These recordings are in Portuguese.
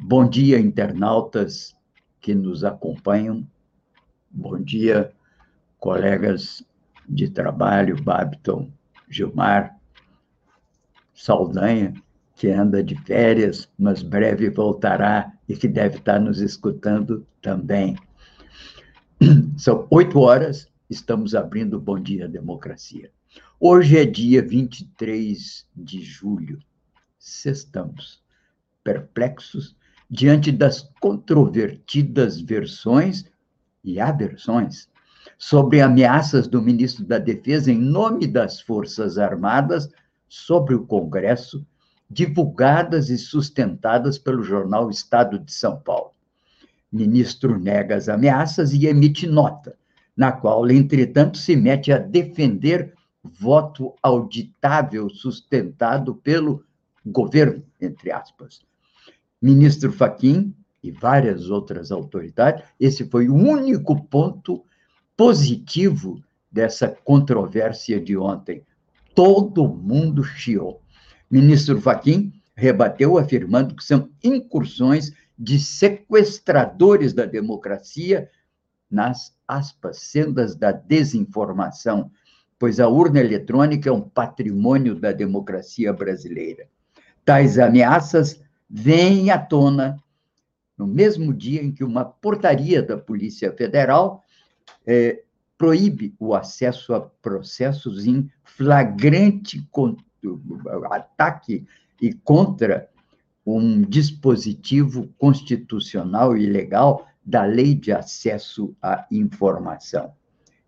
Bom dia, internautas que nos acompanham. Bom dia, colegas de trabalho, Babiton, Gilmar, Saldanha, que anda de férias, mas breve voltará e que deve estar nos escutando também. São oito horas, estamos abrindo Bom Dia Democracia. Hoje é dia 23 de julho. Sextamos, perplexos diante das controvertidas versões e aversões sobre ameaças do ministro da Defesa em nome das Forças Armadas sobre o Congresso, divulgadas e sustentadas pelo jornal Estado de São Paulo. Ministro nega as ameaças e emite nota, na qual, entretanto, se mete a defender voto auditável sustentado pelo governo, entre aspas, ministro Faquim e várias outras autoridades, esse foi o único ponto positivo dessa controvérsia de ontem. Todo mundo chiou. Ministro Faquim rebateu afirmando que são incursões de sequestradores da democracia nas aspas sendas da desinformação, pois a urna eletrônica é um patrimônio da democracia brasileira. Tais ameaças vem à tona no mesmo dia em que uma portaria da Polícia Federal é, proíbe o acesso a processos em flagrante ataque e contra um dispositivo constitucional e legal da Lei de Acesso à Informação.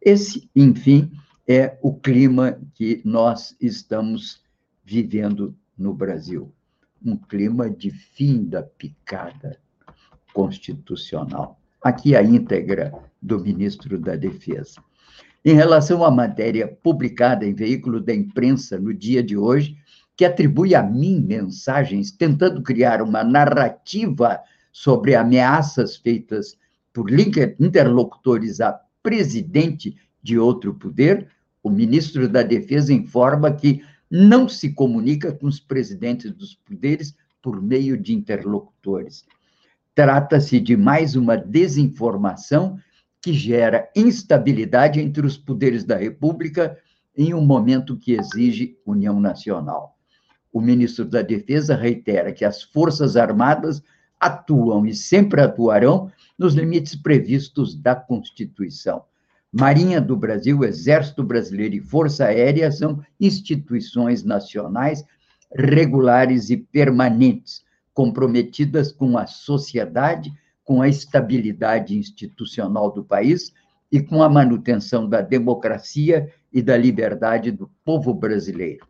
Esse, enfim, é o clima que nós estamos vivendo no Brasil um clima de fim da picada constitucional. Aqui a íntegra do ministro da Defesa. Em relação à matéria publicada em veículo da imprensa no dia de hoje, que atribui a mim mensagens tentando criar uma narrativa sobre ameaças feitas por interlocutores a presidente de outro poder, o ministro da Defesa informa que não se comunica com os presidentes dos poderes por meio de interlocutores. Trata-se de mais uma desinformação que gera instabilidade entre os poderes da República em um momento que exige união nacional. O ministro da Defesa reitera que as Forças Armadas atuam e sempre atuarão nos limites previstos da Constituição. Marinha do Brasil, Exército Brasileiro e Força Aérea são instituições nacionais regulares e permanentes, comprometidas com a sociedade, com a estabilidade institucional do país e com a manutenção da democracia e da liberdade do povo brasileiro.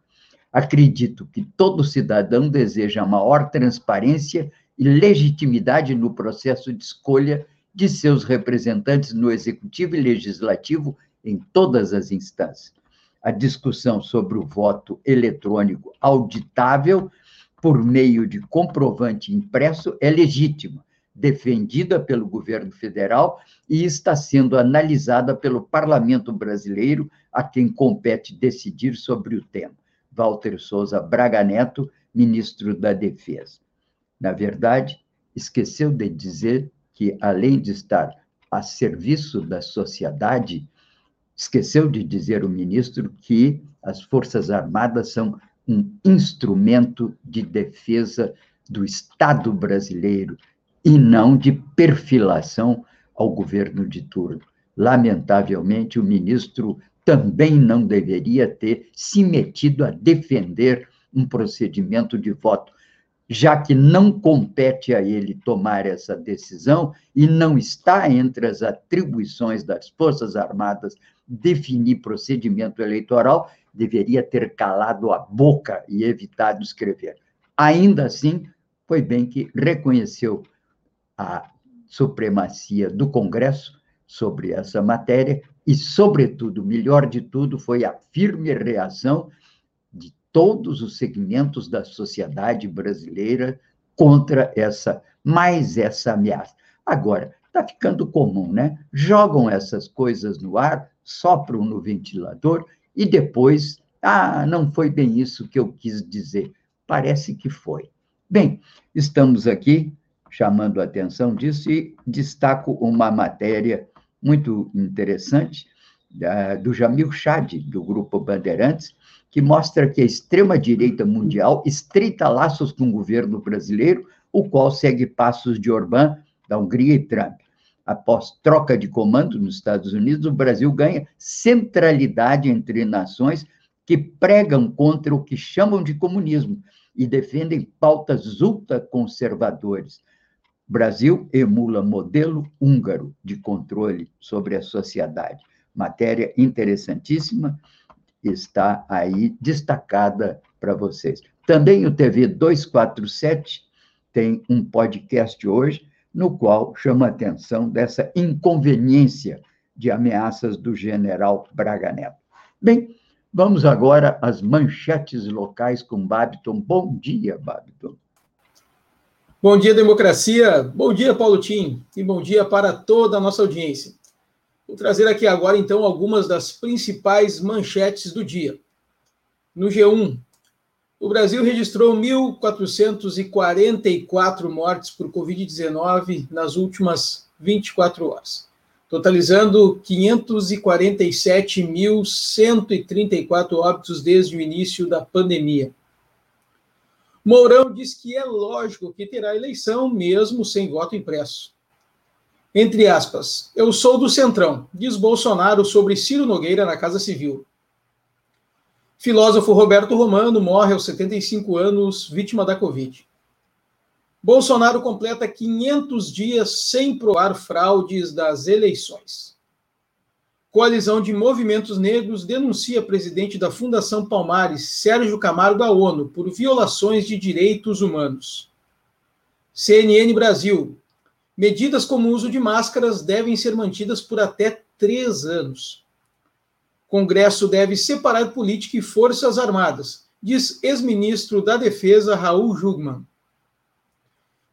Acredito que todo cidadão deseja maior transparência e legitimidade no processo de escolha de seus representantes no executivo e legislativo em todas as instâncias. A discussão sobre o voto eletrônico auditável por meio de comprovante impresso é legítima, defendida pelo governo federal e está sendo analisada pelo parlamento brasileiro, a quem compete decidir sobre o tema. Walter Souza Braga Neto, ministro da Defesa. Na verdade, esqueceu de dizer que, além de estar a serviço da sociedade, esqueceu de dizer o ministro que as Forças Armadas são um instrumento de defesa do Estado brasileiro e não de perfilação ao governo de turno. Lamentavelmente, o ministro também não deveria ter se metido a defender um procedimento de voto já que não compete a ele tomar essa decisão e não está entre as atribuições das Forças Armadas definir procedimento eleitoral, deveria ter calado a boca e evitado escrever. Ainda assim, foi bem que reconheceu a supremacia do Congresso sobre essa matéria e, sobretudo, melhor de tudo, foi a firme reação todos os segmentos da sociedade brasileira contra essa mais essa ameaça. Agora, está ficando comum, né? Jogam essas coisas no ar, sopram no ventilador e depois, ah, não foi bem isso que eu quis dizer. Parece que foi. Bem, estamos aqui chamando a atenção disso e destaco uma matéria muito interessante do Jamil Chad, do Grupo Bandeirantes, que mostra que a extrema-direita mundial estreita laços com o governo brasileiro, o qual segue passos de Orbán, da Hungria e Trump. Após troca de comando nos Estados Unidos, o Brasil ganha centralidade entre nações que pregam contra o que chamam de comunismo e defendem pautas ultraconservadores. Brasil emula modelo húngaro de controle sobre a sociedade. Matéria interessantíssima, está aí destacada para vocês. Também o TV 247 tem um podcast hoje, no qual chama a atenção dessa inconveniência de ameaças do general Braga Neto. Bem, vamos agora às manchetes locais com Babiton. Bom dia, Babiton. Bom dia, democracia. Bom dia, Paulo Tim. E bom dia para toda a nossa audiência. Vou trazer aqui agora, então, algumas das principais manchetes do dia. No G1, o Brasil registrou 1.444 mortes por Covid-19 nas últimas 24 horas, totalizando 547.134 óbitos desde o início da pandemia. Mourão diz que é lógico que terá eleição mesmo sem voto impresso. Entre aspas, eu sou do Centrão, diz Bolsonaro sobre Ciro Nogueira na Casa Civil. Filósofo Roberto Romano morre aos 75 anos, vítima da Covid. Bolsonaro completa 500 dias sem provar fraudes das eleições. Coalizão de Movimentos Negros denuncia presidente da Fundação Palmares, Sérgio Camargo, da ONU, por violações de direitos humanos. CNN Brasil. Medidas como o uso de máscaras devem ser mantidas por até três anos. Congresso deve separar política e forças armadas, diz ex-ministro da Defesa Raul Jugman.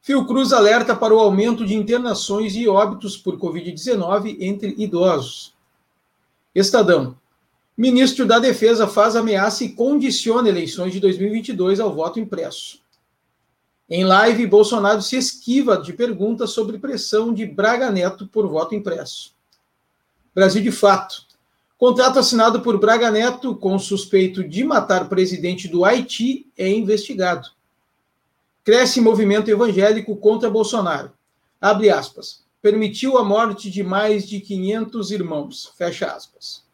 Fiocruz alerta para o aumento de internações e óbitos por Covid-19 entre idosos. Estadão. Ministro da Defesa faz ameaça e condiciona eleições de 2022 ao voto impresso. Em live, Bolsonaro se esquiva de perguntas sobre pressão de Braga Neto por voto impresso. Brasil de fato. Contrato assinado por Braga Neto com suspeito de matar presidente do Haiti é investigado. Cresce movimento evangélico contra Bolsonaro. Abre aspas permitiu a morte de mais de 500 irmãos. Fecha aspas.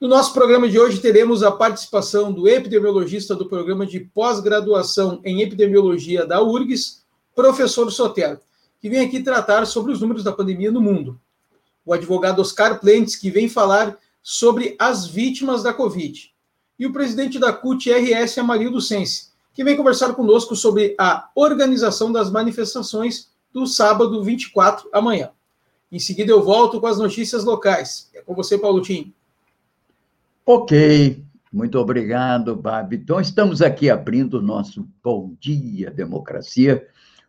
No nosso programa de hoje teremos a participação do epidemiologista do programa de pós-graduação em epidemiologia da URGS, professor Sotero, que vem aqui tratar sobre os números da pandemia no mundo. O advogado Oscar Plentes, que vem falar sobre as vítimas da Covid. E o presidente da CUT-RS, Amarildo Sense, que vem conversar conosco sobre a organização das manifestações do sábado 24, amanhã. Em seguida, eu volto com as notícias locais. É com você, Paulo Tim. Ok, muito obrigado, Babi. Então, estamos aqui abrindo o nosso Bom Dia Democracia,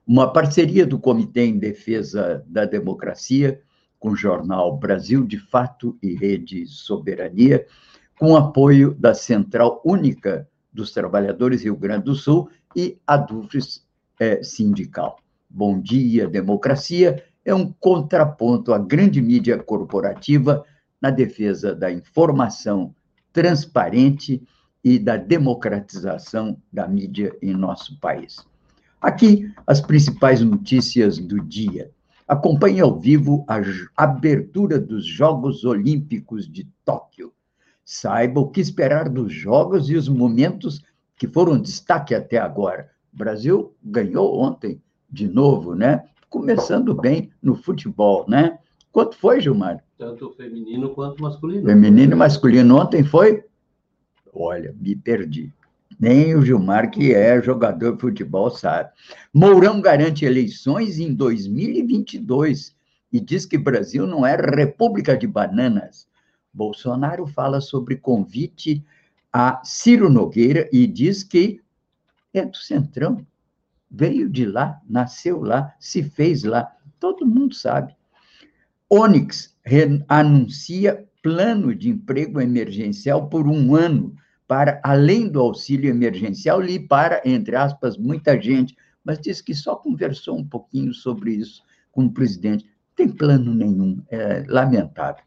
uma parceria do Comitê em Defesa da Democracia com o jornal Brasil de Fato e Rede Soberania, com apoio da Central Única dos Trabalhadores Rio Grande do Sul e a Dufres é, Sindical. Bom Dia Democracia é um contraponto à grande mídia corporativa na defesa da informação transparente e da democratização da mídia em nosso país. Aqui, as principais notícias do dia. Acompanhe ao vivo a abertura dos Jogos Olímpicos de Tóquio. Saiba o que esperar dos Jogos e os momentos que foram destaque até agora. O Brasil ganhou ontem de novo, né? Começando bem no futebol, né? Quanto foi, Gilmar? Tanto feminino quanto masculino. Feminino e masculino. Ontem foi? Olha, me perdi. Nem o Gilmar, que é jogador de futebol, sabe. Mourão garante eleições em 2022 e diz que Brasil não é república de bananas. Bolsonaro fala sobre convite a Ciro Nogueira e diz que é do Centrão. Veio de lá, nasceu lá, se fez lá. Todo mundo sabe. Onyx anuncia plano de emprego emergencial por um ano para além do auxílio emergencial e para, entre aspas, muita gente, mas diz que só conversou um pouquinho sobre isso com o presidente. Não tem plano nenhum, é lamentável.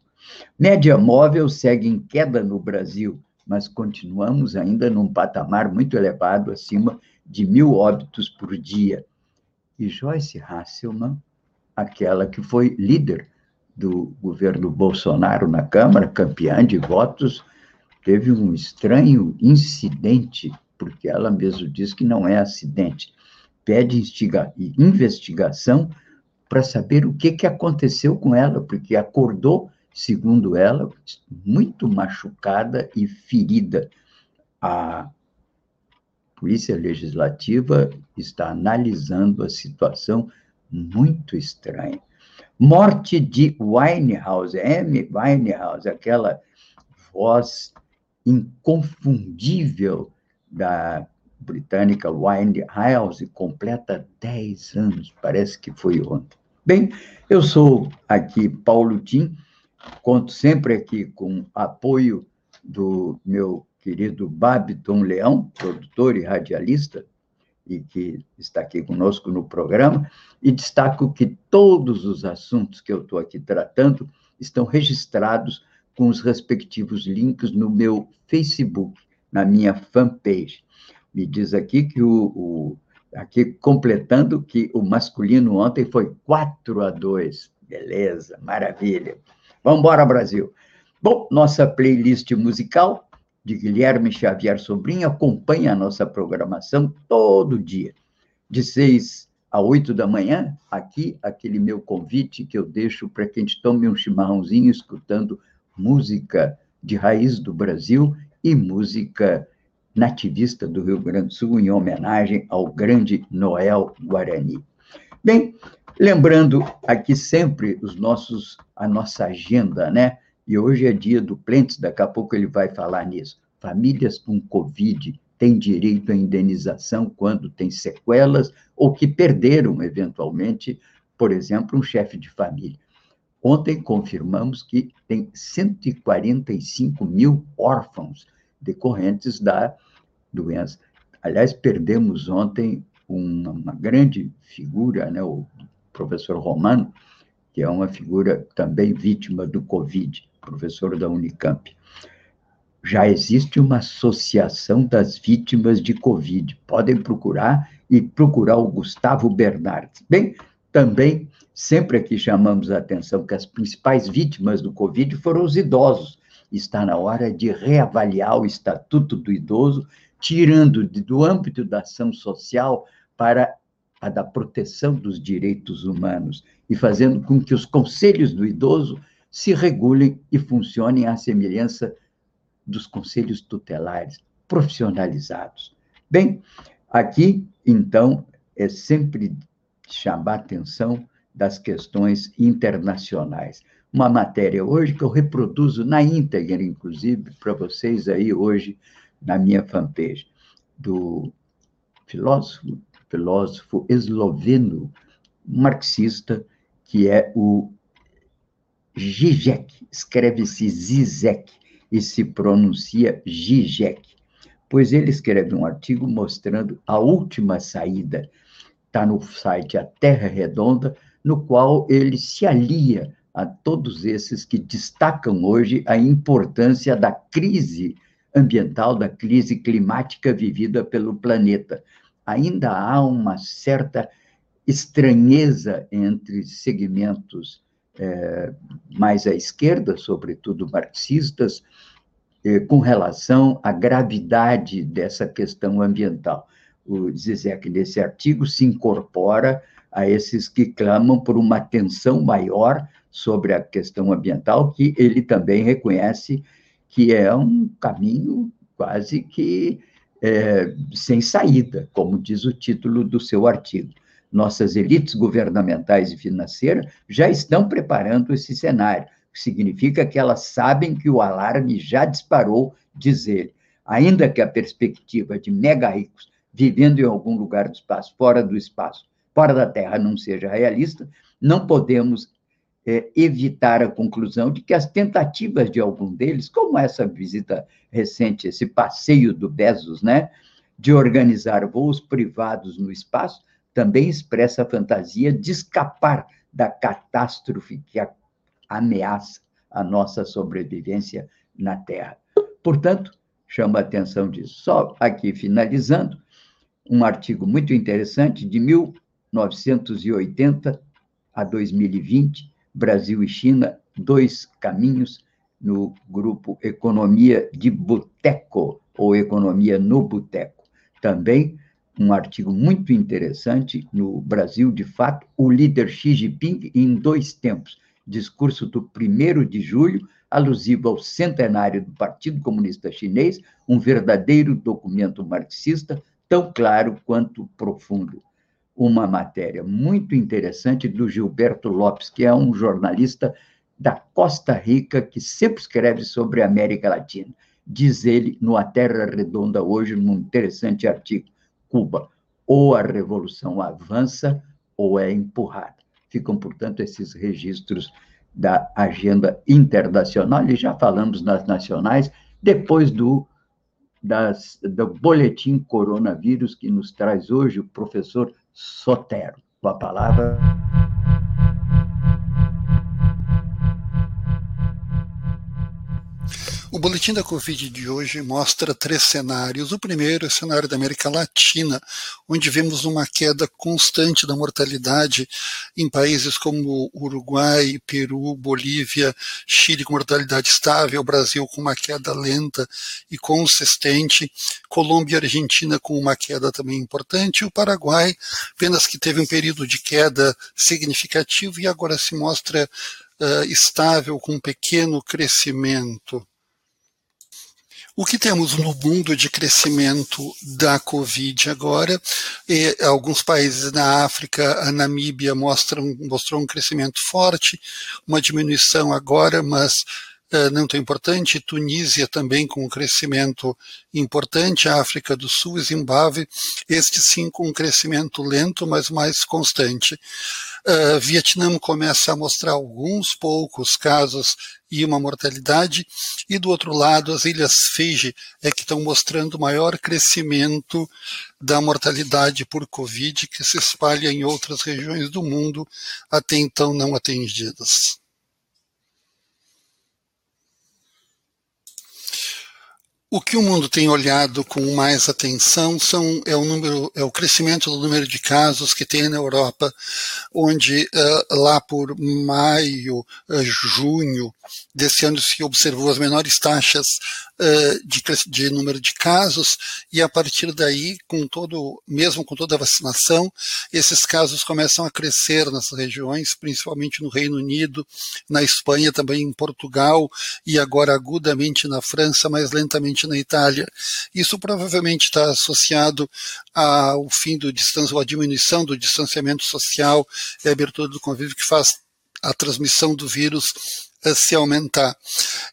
Média móvel segue em queda no Brasil, mas continuamos ainda num patamar muito elevado, acima de mil óbitos por dia. E Joyce Hasselman, aquela que foi líder do governo Bolsonaro na Câmara, campeã de votos, teve um estranho incidente, porque ela mesmo diz que não é acidente. Pede investigação para saber o que, que aconteceu com ela, porque acordou, segundo ela, muito machucada e ferida. A Polícia Legislativa está analisando a situação muito estranha. Morte de Winehouse, M. Winehouse, aquela voz inconfundível da britânica Winehouse completa 10 anos, parece que foi ontem. Bem, eu sou aqui Paulo Tim, conto sempre aqui com apoio do meu querido Babiton Leão, produtor e radialista, e que está aqui conosco no programa, e destaco que todos os assuntos que eu estou aqui tratando estão registrados com os respectivos links no meu Facebook, na minha fanpage. Me diz aqui que o, o aqui completando que o masculino ontem foi 4 a 2. Beleza, maravilha. Vamos embora, Brasil. Bom, nossa playlist musical de Guilherme Xavier Sobrinho acompanha a nossa programação todo dia, de 6 a 8 da manhã, aqui, aquele meu convite que eu deixo para que a gente tome um chimarrãozinho escutando música de raiz do Brasil e música nativista do Rio Grande do Sul, em homenagem ao grande Noel Guarani. Bem, lembrando aqui sempre os nossos, a nossa agenda, né? E hoje é dia do Plentes, daqui a pouco ele vai falar nisso. Famílias com Covid têm direito à indenização quando têm sequelas ou que perderam, eventualmente, por exemplo, um chefe de família. Ontem confirmamos que tem 145 mil órfãos decorrentes da doença. Aliás, perdemos ontem uma, uma grande figura, né, o professor Romano, que é uma figura também vítima do Covid, professor da Unicamp. Já existe uma associação das vítimas de Covid. Podem procurar e procurar o Gustavo Bernardes. Bem, também Sempre aqui chamamos a atenção que as principais vítimas do Covid foram os idosos. Está na hora de reavaliar o Estatuto do Idoso, tirando do âmbito da ação social para a da proteção dos direitos humanos e fazendo com que os conselhos do idoso se regulem e funcionem à semelhança dos conselhos tutelares profissionalizados. Bem, aqui, então, é sempre chamar atenção das questões internacionais. Uma matéria hoje que eu reproduzo na íntegra, inclusive, para vocês aí hoje na minha fanpage, do filósofo, filósofo esloveno, marxista, que é o Zizek, escreve-se Zizek e se pronuncia Zizek, pois ele escreve um artigo mostrando a última saída, está no site A Terra Redonda, no qual ele se alia a todos esses que destacam hoje a importância da crise ambiental, da crise climática vivida pelo planeta. Ainda há uma certa estranheza entre segmentos é, mais à esquerda, sobretudo marxistas, é, com relação à gravidade dessa questão ambiental. O Zizek, nesse artigo, se incorpora a esses que clamam por uma atenção maior sobre a questão ambiental, que ele também reconhece que é um caminho quase que é, sem saída, como diz o título do seu artigo. Nossas elites governamentais e financeiras já estão preparando esse cenário, que significa que elas sabem que o alarme já disparou, diz ele. Ainda que a perspectiva de mega ricos vivendo em algum lugar do espaço, fora do espaço, fora da Terra, não seja realista, não podemos é, evitar a conclusão de que as tentativas de algum deles, como essa visita recente, esse passeio do Bezos, né, de organizar voos privados no espaço, também expressa a fantasia de escapar da catástrofe que ameaça a nossa sobrevivência na Terra. Portanto, chama a atenção disso. Só aqui finalizando, um artigo muito interessante de 1980 a 2020, Brasil e China, dois caminhos no grupo Economia de Boteco, ou Economia no Boteco. Também um artigo muito interessante no Brasil, de fato, o líder Xi Jinping em dois tempos. Discurso do 1 de julho, alusivo ao centenário do Partido Comunista Chinês, um verdadeiro documento marxista, tão claro quanto profundo. Uma matéria muito interessante do Gilberto Lopes, que é um jornalista da Costa Rica que sempre escreve sobre a América Latina. Diz ele no A Terra Redonda hoje, num interessante artigo: Cuba, ou a revolução avança ou é empurrada. Ficam, portanto, esses registros da agenda internacional, e já falamos nas nacionais, depois do das, do boletim coronavírus que nos traz hoje o professor Sotero. Com a palavra. O boletim da Covid de hoje mostra três cenários. O primeiro é o cenário da América Latina, onde vemos uma queda constante da mortalidade em países como Uruguai, Peru, Bolívia, Chile com mortalidade estável, Brasil com uma queda lenta e consistente, Colômbia e Argentina com uma queda também importante, e o Paraguai apenas que teve um período de queda significativo e agora se mostra uh, estável com um pequeno crescimento. O que temos no mundo de crescimento da Covid agora, e alguns países na África, a Namíbia mostram, mostrou um crescimento forte, uma diminuição agora, mas não tão importante. Tunísia também com um crescimento importante, África do Sul e Zimbábue, este sim com um crescimento lento, mas mais constante. Uh, Vietnã começa a mostrar alguns poucos casos e uma mortalidade, e do outro lado, as ilhas Fiji é que estão mostrando maior crescimento da mortalidade por Covid que se espalha em outras regiões do mundo até então não atendidas. O que o mundo tem olhado com mais atenção são, é, o número, é o crescimento do número de casos que tem na Europa, onde uh, lá por maio, uh, junho desse ano se observou as menores taxas de, de, número de casos, e a partir daí, com todo, mesmo com toda a vacinação, esses casos começam a crescer nessas regiões, principalmente no Reino Unido, na Espanha, também em Portugal, e agora agudamente na França, mais lentamente na Itália. Isso provavelmente está associado ao fim do distanciamento, ou à diminuição do distanciamento social e a abertura do convívio que faz a transmissão do vírus se aumentar.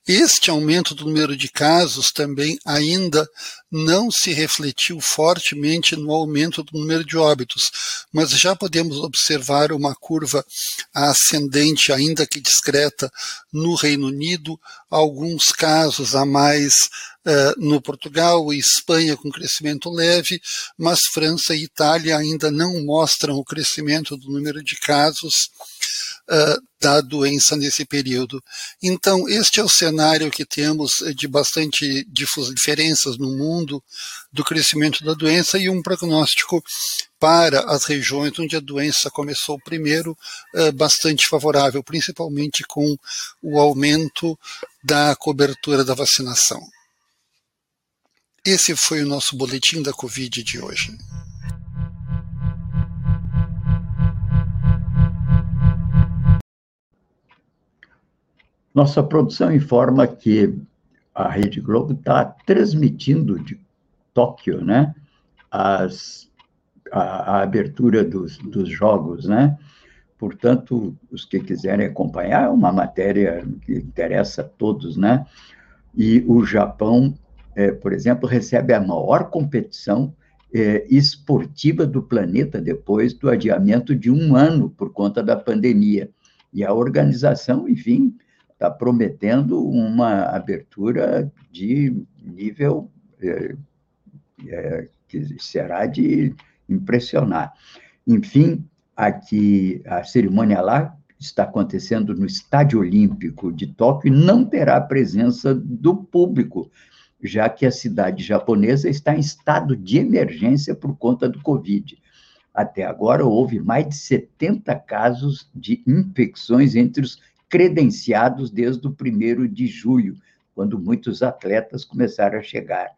Este aumento do número de casos também ainda não se refletiu fortemente no aumento do número de óbitos, mas já podemos observar uma curva ascendente, ainda que discreta, no Reino Unido, alguns casos a mais uh, no Portugal e Espanha com crescimento leve, mas França e Itália ainda não mostram o crescimento do número de casos uh, da doença nesse período. Então, este é o cenário que temos de bastante diferenças no mundo do crescimento da doença e um prognóstico para as regiões onde a doença começou primeiro uh, bastante favorável, principalmente com o aumento da cobertura da vacinação. Esse foi o nosso boletim da Covid de hoje. Nossa produção informa que a Rede Globo está transmitindo de Tóquio, né? As, a, a abertura dos, dos jogos, né? Portanto, os que quiserem acompanhar, é uma matéria que interessa a todos, né? E o Japão, é, por exemplo, recebe a maior competição é, esportiva do planeta depois do adiamento de um ano por conta da pandemia. E a organização, enfim, está prometendo uma abertura de nível é, é, que será de impressionar. Enfim, aqui a cerimônia lá está acontecendo no Estádio Olímpico de Tóquio e não terá a presença do público, já que a cidade japonesa está em estado de emergência por conta do Covid. Até agora, houve mais de 70 casos de infecções entre os credenciados desde o primeiro de julho, quando muitos atletas começaram a chegar.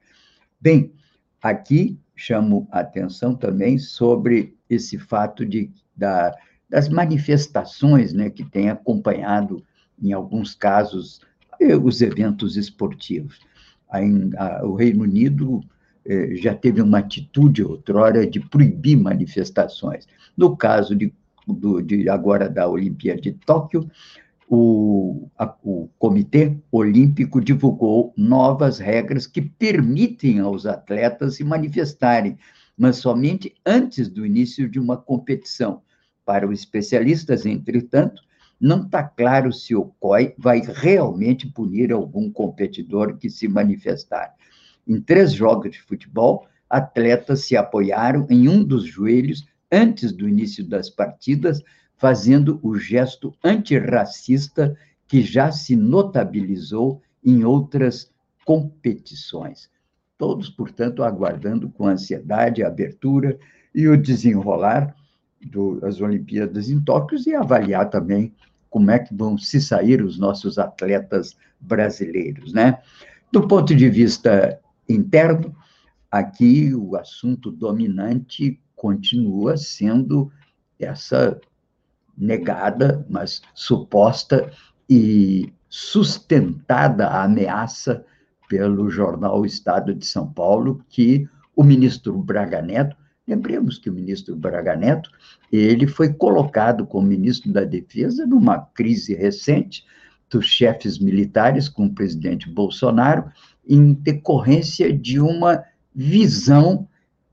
Bem, aqui chamo a atenção também sobre esse fato de, da, das manifestações né, que tem acompanhado, em alguns casos, eh, os eventos esportivos. O Reino Unido eh, já teve uma atitude outrora de proibir manifestações. No caso de, do, de agora da Olimpíada de Tóquio, o, a, o Comitê Olímpico divulgou novas regras que permitem aos atletas se manifestarem, mas somente antes do início de uma competição. Para os especialistas, entretanto, não está claro se o COI vai realmente punir algum competidor que se manifestar. Em três jogos de futebol, atletas se apoiaram em um dos joelhos antes do início das partidas, fazendo o gesto antirracista que já se notabilizou em outras competições. Todos, portanto, aguardando com ansiedade a abertura e o desenrolar das Olimpíadas em Tóquio e avaliar também como é que vão se sair os nossos atletas brasileiros, né? Do ponto de vista interno, aqui o assunto dominante continua sendo essa negada, mas suposta e sustentada ameaça pelo jornal Estado de São Paulo que o ministro Braga Neto, lembremos que o ministro Braga Neto, ele foi colocado como ministro da Defesa numa crise recente dos chefes militares com o presidente Bolsonaro, em decorrência de uma visão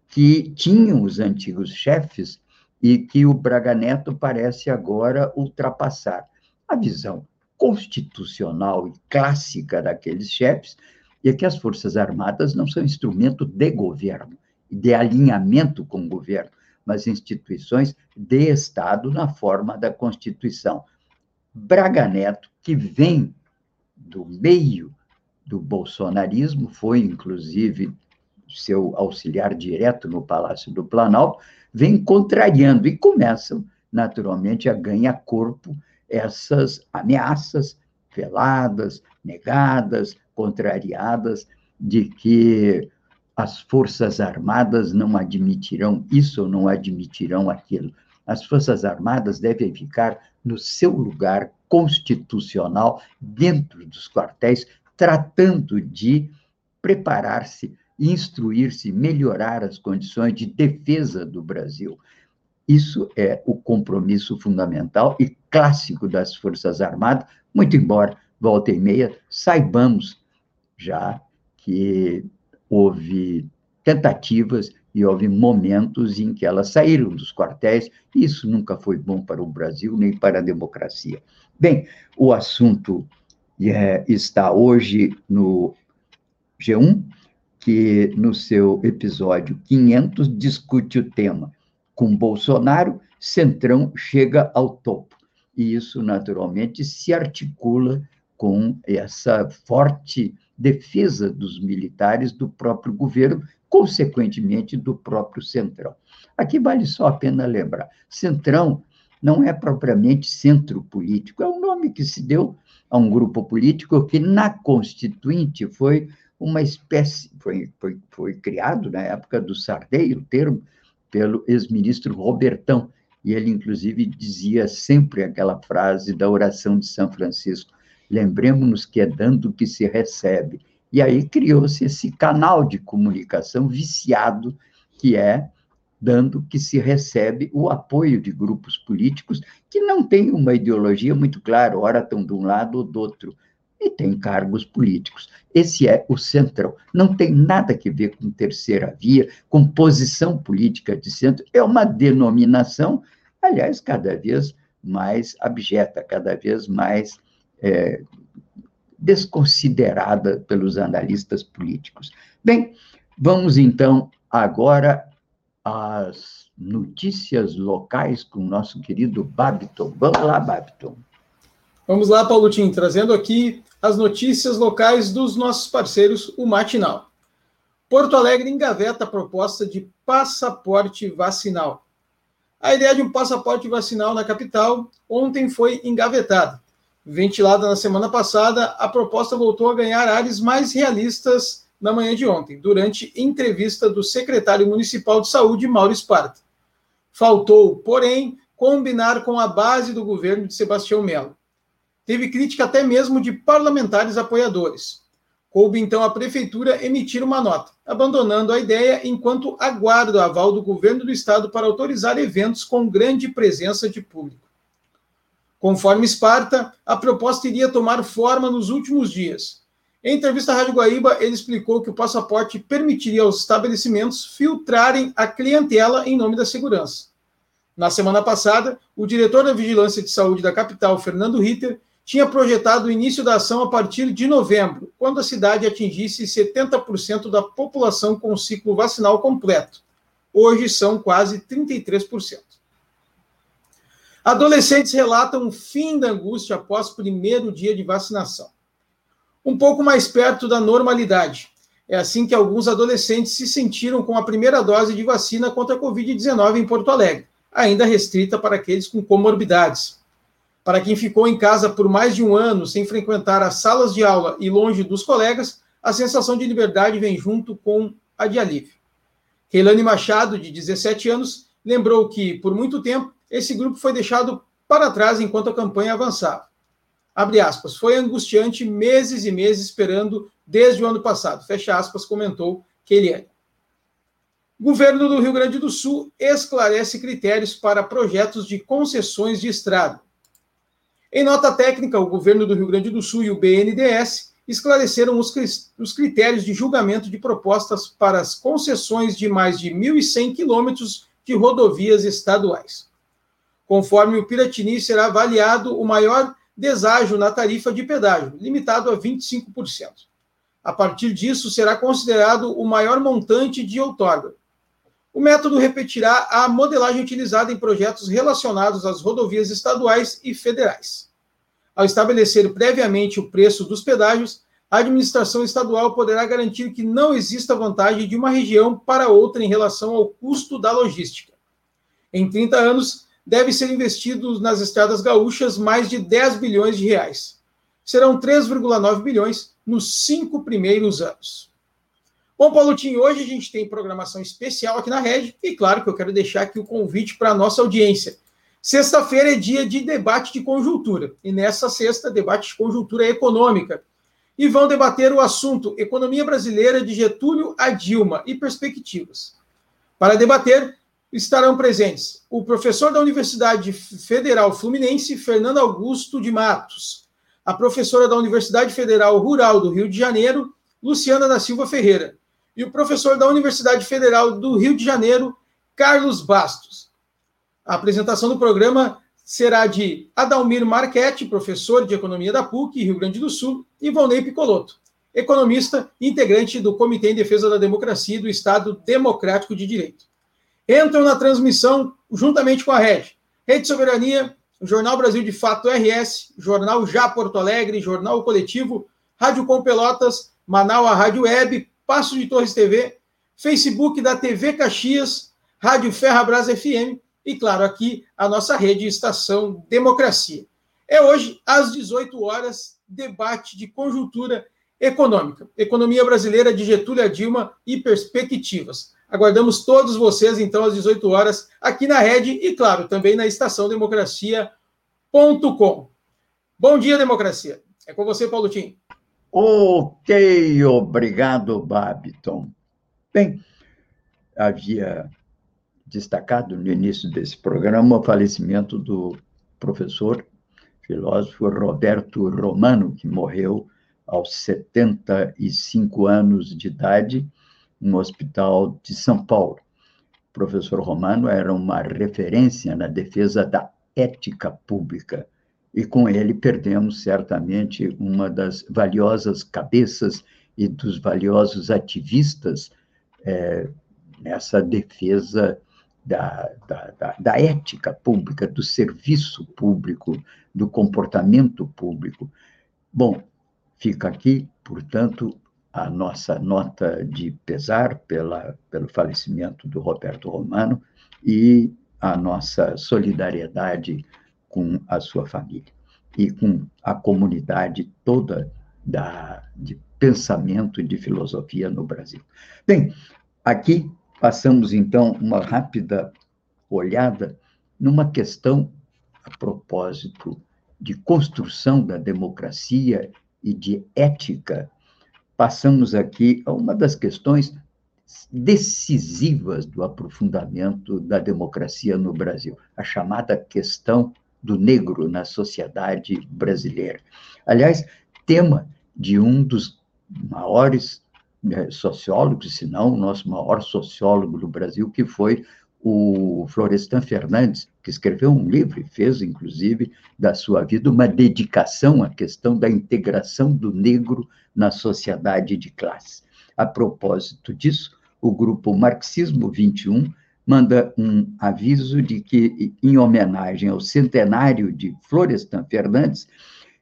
que tinham os antigos chefes e que o Braga Neto parece agora ultrapassar. A visão constitucional e clássica daqueles chefes é que as Forças Armadas não são instrumento de governo, de alinhamento com o governo, mas instituições de Estado na forma da Constituição. Braga Neto, que vem do meio do bolsonarismo, foi inclusive seu auxiliar direto no Palácio do Planalto, vem contrariando e começam, naturalmente, a ganhar corpo essas ameaças veladas, negadas, contrariadas, de que as Forças Armadas não admitirão isso ou não admitirão aquilo. As Forças Armadas devem ficar no seu lugar constitucional, dentro dos quartéis, tratando de preparar-se instruir-se, melhorar as condições de defesa do Brasil. Isso é o compromisso fundamental e clássico das Forças Armadas, muito embora, volta e meia, saibamos já que houve tentativas e houve momentos em que elas saíram dos quartéis, e isso nunca foi bom para o Brasil nem para a democracia. Bem, o assunto é, está hoje no G1, que no seu episódio 500 discute o tema. Com Bolsonaro, Centrão chega ao topo. E isso, naturalmente, se articula com essa forte defesa dos militares do próprio governo, consequentemente do próprio Centrão. Aqui vale só a pena lembrar: Centrão não é propriamente centro político, é um nome que se deu a um grupo político que, na Constituinte, foi uma espécie, foi, foi, foi criado na época do Sarney, o termo, pelo ex-ministro Robertão, e ele, inclusive, dizia sempre aquela frase da oração de São Francisco: lembremos-nos que é dando que se recebe, E aí criou-se esse canal de comunicação viciado que é dando que se recebe o apoio de grupos políticos que não têm uma ideologia muito clara, ora estão de um lado ou do outro, e têm cargos políticos. Esse é o centrão. Não tem nada a ver com terceira via, com posição política de centro. É uma denominação, aliás, cada vez mais abjeta, cada vez mais é, desconsiderada pelos analistas políticos. Bem, vamos então agora às notícias locais com o nosso querido Babiton. Vamos lá, Babiton. Vamos lá, Paulotinho, trazendo aqui as notícias locais dos nossos parceiros, o Matinal. Porto Alegre engaveta a proposta de passaporte vacinal. A ideia de um passaporte vacinal na capital ontem foi engavetada. Ventilada na semana passada, a proposta voltou a ganhar áreas mais realistas na manhã de ontem, durante entrevista do secretário municipal de saúde, Mauro Esparta. Faltou, porém, combinar com a base do governo de Sebastião Melo. Teve crítica até mesmo de parlamentares apoiadores. Coube então à prefeitura emitir uma nota, abandonando a ideia enquanto aguarda o aval do governo do estado para autorizar eventos com grande presença de público. Conforme Esparta, a proposta iria tomar forma nos últimos dias. Em entrevista à Rádio Guaíba, ele explicou que o passaporte permitiria aos estabelecimentos filtrarem a clientela em nome da segurança. Na semana passada, o diretor da Vigilância de Saúde da capital, Fernando Ritter, tinha projetado o início da ação a partir de novembro, quando a cidade atingisse 70% da população com o ciclo vacinal completo. Hoje são quase 33%. Adolescentes relatam o fim da angústia após primeiro dia de vacinação. Um pouco mais perto da normalidade. É assim que alguns adolescentes se sentiram com a primeira dose de vacina contra a Covid-19 em Porto Alegre, ainda restrita para aqueles com comorbidades. Para quem ficou em casa por mais de um ano sem frequentar as salas de aula e longe dos colegas, a sensação de liberdade vem junto com a de alívio. Keilane Machado, de 17 anos, lembrou que, por muito tempo, esse grupo foi deixado para trás enquanto a campanha avançava. Abre aspas, foi angustiante meses e meses esperando desde o ano passado. Fecha aspas, comentou Keiliane. Governo do Rio Grande do Sul esclarece critérios para projetos de concessões de estrada. Em nota técnica, o governo do Rio Grande do Sul e o BNDES esclareceram os critérios de julgamento de propostas para as concessões de mais de 1.100 quilômetros de rodovias estaduais. Conforme o Piratini, será avaliado o maior deságio na tarifa de pedágio, limitado a 25%. A partir disso, será considerado o maior montante de outorga. O método repetirá a modelagem utilizada em projetos relacionados às rodovias estaduais e federais. Ao estabelecer previamente o preço dos pedágios, a administração estadual poderá garantir que não exista vantagem de uma região para outra em relação ao custo da logística. Em 30 anos, deve ser investido nas estradas gaúchas mais de 10 bilhões de reais. Serão 3,9 bilhões nos cinco primeiros anos. Bom, Paulotinho, hoje a gente tem programação especial aqui na rede e, claro, que eu quero deixar aqui o convite para a nossa audiência. Sexta-feira é dia de debate de conjuntura e nessa sexta, debate de conjuntura econômica. E vão debater o assunto Economia Brasileira de Getúlio a Dilma e Perspectivas. Para debater, estarão presentes o professor da Universidade Federal Fluminense, Fernando Augusto de Matos, a professora da Universidade Federal Rural do Rio de Janeiro, Luciana da Silva Ferreira, e o professor da Universidade Federal do Rio de Janeiro, Carlos Bastos. A apresentação do programa será de Adalmir Marchetti, professor de Economia da PUC, Rio Grande do Sul, e Volney Picoloto, economista e integrante do Comitê em Defesa da Democracia e do Estado Democrático de Direito. Entram na transmissão juntamente com a Rede, Rede Soberania, Jornal Brasil de Fato RS, Jornal Já Porto Alegre, Jornal Coletivo, Rádio Com Pelotas, Manaus Rádio Web, Passo de Torres TV, Facebook da TV Caxias, Rádio Ferrabras FM e, claro, aqui a nossa rede Estação Democracia. É hoje, às 18 horas, debate de conjuntura econômica. Economia brasileira de Getúlio a Dilma e perspectivas. Aguardamos todos vocês, então, às 18 horas, aqui na rede e, claro, também na estação democracia.com. Bom dia, democracia. É com você, Paulo Tim. Ok, obrigado, Babiton. Bem, havia destacado no início desse programa o falecimento do professor, filósofo Roberto Romano, que morreu aos 75 anos de idade no Hospital de São Paulo. O professor Romano era uma referência na defesa da ética pública e com ele perdemos certamente uma das valiosas cabeças e dos valiosos ativistas é, nessa defesa da, da, da, da, ética pública, do serviço público, do comportamento público. Bom, fica aqui, portanto, a nossa nota de pesar pela, pelo falecimento do Roberto Romano e a nossa solidariedade com a sua família e com a comunidade toda da, de pensamento e de filosofia no Brasil. Bem, aqui passamos então uma rápida olhada numa questão a propósito de construção da democracia e de ética. Passamos aqui a uma das questões decisivas do aprofundamento da democracia no Brasil, a chamada questão do negro na sociedade brasileira. Aliás, tema de um dos maiores né, sociólogos, se não o nosso maior sociólogo do Brasil, que foi o Florestan Fernandes, que escreveu um livro e fez, inclusive, da sua vida uma dedicação à questão da integração do negro na sociedade de classe. A propósito disso, o grupo Marxismo 21 manda um aviso de que, em homenagem ao centenário de Florestan Fernandes,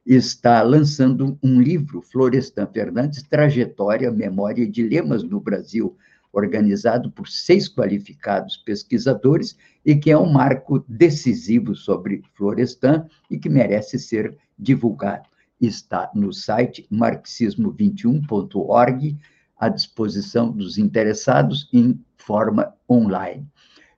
está lançando um livro, Florestan Fernandes, Trajetória, Memória e Dilemas no Brasil, organizado por seis qualificados pesquisadores e que é um marco decisivo sobre Florestan e que merece ser divulgado. Está no site marxismo21.org, à disposição dos interessados em forma online.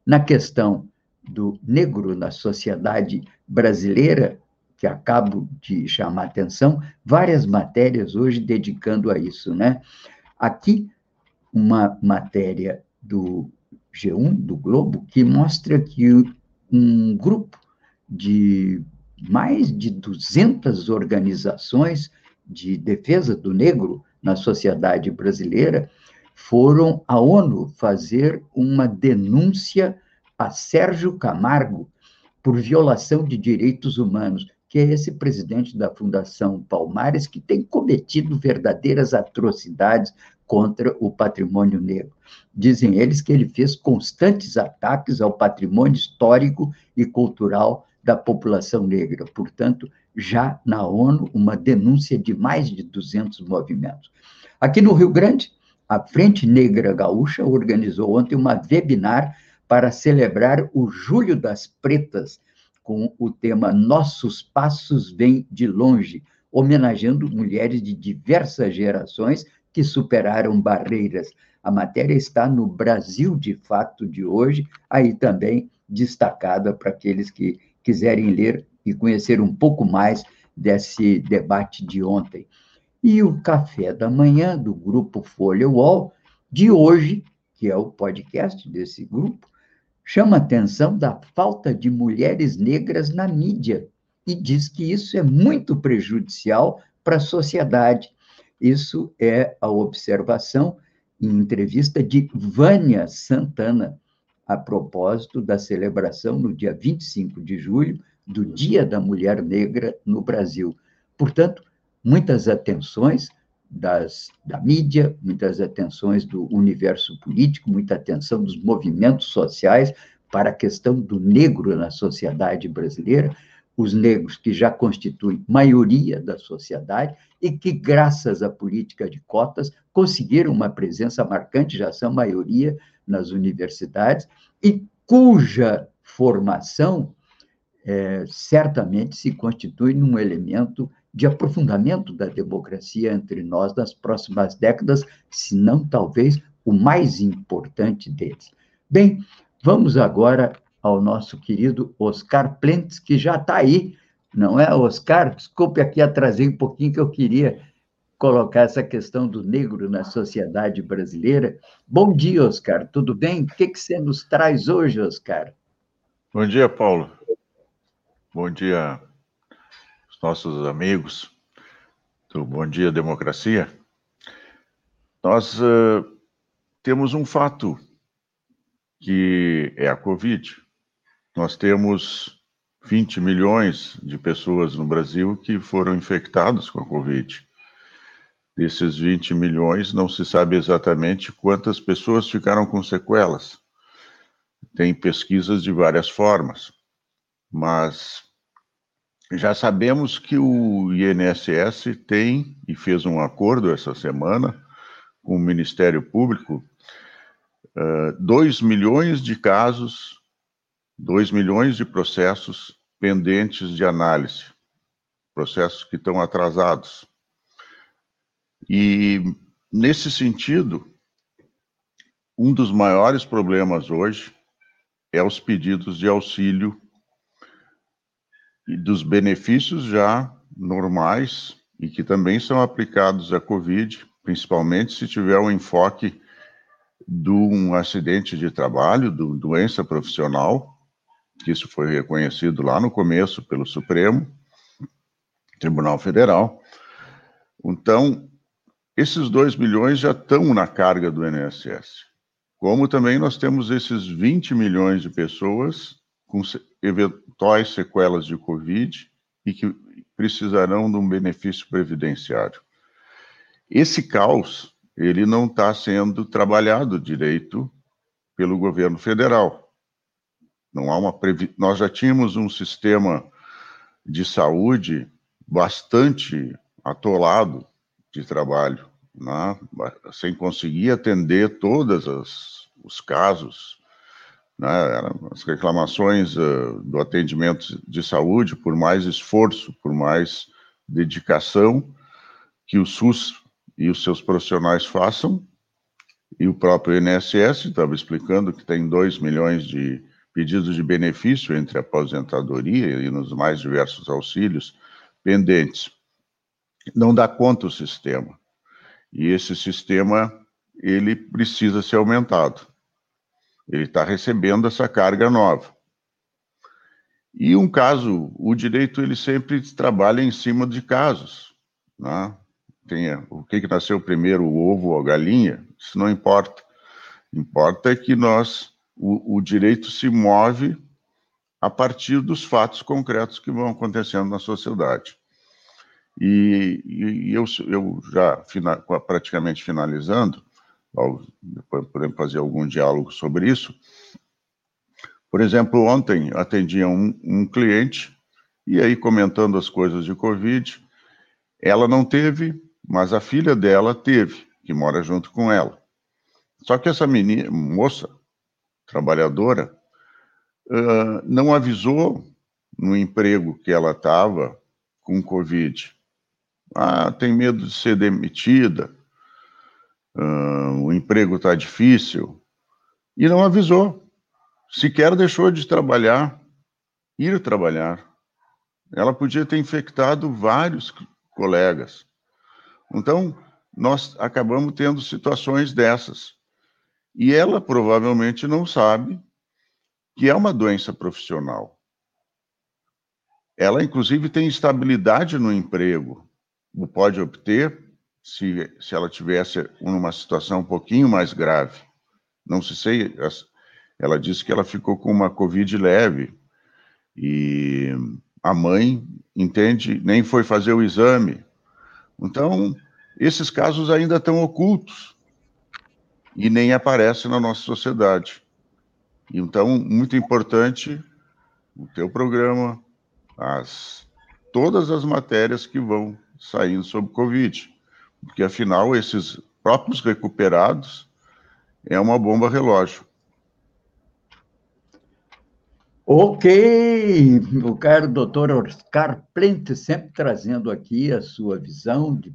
Na questão do negro na sociedade brasileira, que acabo de chamar atenção, várias matérias hoje dedicando a isso, né? Aqui, uma matéria do G1, do Globo, que mostra que um grupo de mais de 200 organizações de defesa do negro na sociedade brasileira foram à ONU fazer uma denúncia a Sérgio Camargo por violação de direitos humanos, que é esse presidente da Fundação Palmares que tem cometido verdadeiras atrocidades contra o patrimônio negro. Dizem eles que ele fez constantes ataques ao patrimônio histórico e cultural da população negra. Portanto, já na ONU, uma denúncia de mais de 200 movimentos. Aqui no Rio Grande, a Frente Negra Gaúcha organizou ontem uma webinar para celebrar o Julho das Pretas, com o tema Nossos Passos Vêm de Longe, homenageando mulheres de diversas gerações que superaram barreiras. A matéria está no Brasil de Fato de hoje, aí também destacada para aqueles que quiserem ler e conhecer um pouco mais desse debate de ontem. E o café da manhã do grupo Folha UOL, de hoje, que é o podcast desse grupo, chama atenção da falta de mulheres negras na mídia e diz que isso é muito prejudicial para a sociedade. Isso é a observação em entrevista de Vânia Santana, a propósito da celebração no dia 25 de julho do Dia da Mulher Negra no Brasil. Portanto, muitas atenções das, da mídia, muitas atenções do universo político, muita atenção dos movimentos sociais para a questão do negro na sociedade brasileira, os negros que já constituem maioria da sociedade e que, graças à política de cotas, conseguiram uma presença marcante, já são maioria nas universidades, e cuja formação é, certamente se constitui num elemento de aprofundamento da democracia entre nós nas próximas décadas, se não talvez o mais importante deles. Bem, vamos agora ao nosso querido Oscar Plentes, que já está aí, não é, Oscar? Desculpe aqui atrasei um pouquinho que eu queria colocar essa questão do negro na sociedade brasileira. Bom dia, Oscar, tudo bem? O que, que você nos traz hoje, Oscar? Bom dia, Paulo. Bom dia, nossos amigos do Bom Dia Democracia. Nós uh, temos um fato que é a Covid. Nós temos 20 milhões de pessoas no Brasil que foram infectadas com a Covid. Desses 20 milhões, não se sabe exatamente quantas pessoas ficaram com sequelas. Tem pesquisas de várias formas, mas já sabemos que o INSS tem e fez um acordo essa semana com o Ministério Público, 2 milhões de casos, 2 milhões de processos pendentes de análise, processos que estão atrasados. E, nesse sentido, um dos maiores problemas hoje é os pedidos de auxílio e dos benefícios já normais e que também são aplicados à Covid, principalmente se tiver um enfoque de um acidente de trabalho, de doença profissional, que isso foi reconhecido lá no começo pelo Supremo Tribunal Federal. Então, esses 2 milhões já estão na carga do INSS. Como também nós temos esses 20 milhões de pessoas com eventuais sequelas de Covid e que precisarão de um benefício previdenciário. Esse caos, ele não está sendo trabalhado direito pelo governo federal. Não há uma previ... Nós já tínhamos um sistema de saúde bastante atolado de trabalho, né? sem conseguir atender todos os casos né, as reclamações uh, do atendimento de saúde, por mais esforço, por mais dedicação que o SUS e os seus profissionais façam, e o próprio INSS estava explicando que tem 2 milhões de pedidos de benefício entre a aposentadoria e nos mais diversos auxílios pendentes. Não dá conta o sistema. E esse sistema, ele precisa ser aumentado. Ele está recebendo essa carga nova. E um caso, o direito ele sempre trabalha em cima de casos. Né? Tem, o que, que nasceu primeiro, o ovo ou a galinha? Isso não importa. Importa é que nós, o, o direito se move a partir dos fatos concretos que vão acontecendo na sociedade. E, e eu, eu já fina, praticamente finalizando, depois podemos fazer algum diálogo sobre isso. Por exemplo, ontem atendia um, um cliente e aí comentando as coisas de Covid, ela não teve, mas a filha dela teve, que mora junto com ela. Só que essa menina, moça, trabalhadora, uh, não avisou no emprego que ela estava com Covid. Ah, tem medo de ser demitida, o emprego está difícil, e não avisou. Sequer deixou de trabalhar, ir trabalhar. Ela podia ter infectado vários colegas. Então, nós acabamos tendo situações dessas. E ela provavelmente não sabe que é uma doença profissional. Ela, inclusive, tem estabilidade no emprego, pode obter se, se ela tivesse uma situação um pouquinho mais grave. Não se sei, ela disse que ela ficou com uma Covid leve e a mãe, entende, nem foi fazer o exame. Então, esses casos ainda estão ocultos e nem aparecem na nossa sociedade. Então, muito importante o teu programa, as todas as matérias que vão saindo sobre Covid porque afinal esses próprios recuperados é uma bomba relógio. Ok, o caro doutor Oscar Plente, sempre trazendo aqui a sua visão de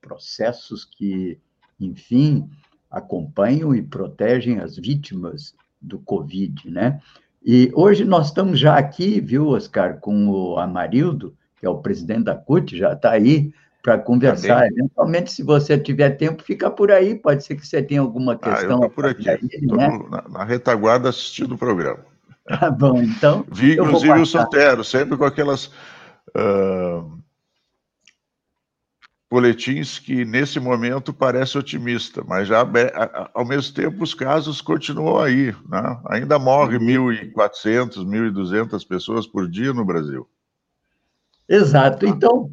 processos que, enfim, acompanham e protegem as vítimas do Covid, né? E hoje nós estamos já aqui, viu, Oscar, com o Amarildo, que é o presidente da CUT, já está aí para conversar. Eventualmente, se você tiver tempo, fica por aí. Pode ser que você tenha alguma questão. Ah, eu estou por aqui. Estou né? na, na, retaguarda assistindo o programa. Tá bom, então. Vi, inclusive, o Sotero, sempre com aquelas. Uh, boletins que, nesse momento, parece otimista, mas já, ao mesmo tempo os casos continuam aí. Né? Ainda morre 1.400, uhum. 1.200 pessoas por dia no Brasil. Exato. Então,